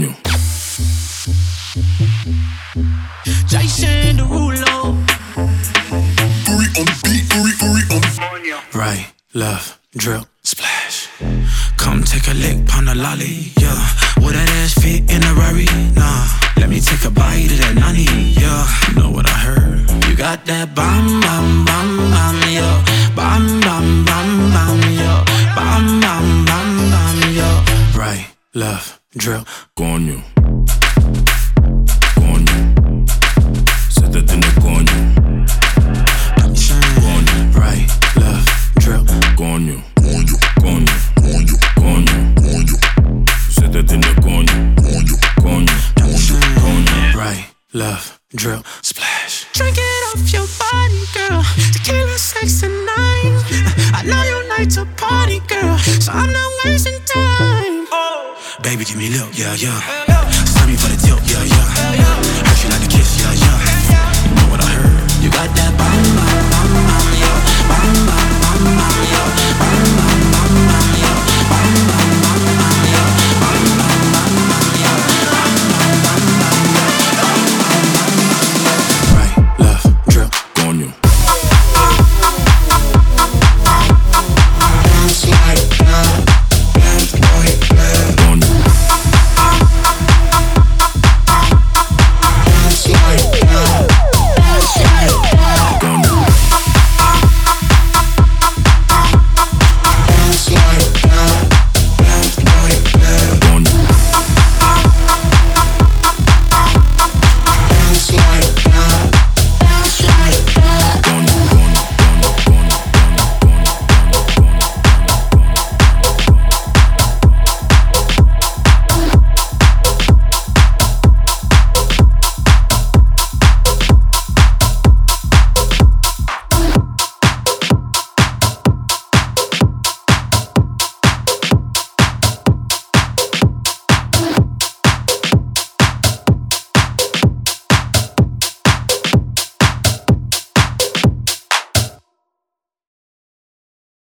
drip. Jason Derulo. Uri on the beat, Uri, Uri on the Right, left, drip, splash. Come take a lick, pound a lolly, yeah. Would that ass fit in a Rari? Nah. Let me take a bite of that nani, yeah. Know what I heard? You got that bam, bam, bam, bam, yeah. Bam, bam, bam, bam, yeah. Bam, bam, bam, bam, yeah. Right, left, drip, coño. Coño. Siéntate en el coño. Coño. Right, left, drip, coño. coño, Coño, coño, coño. coño, Siéntate en el coño. coño, Coño, coño. Right, left, drip, splash. Drink it off your body, girl. Tequila, sex, and nine. I know you like to party, girl. So I'm not wasting time. Baby, give me lip, yeah, yeah. Sign me for the tip, yeah, yeah.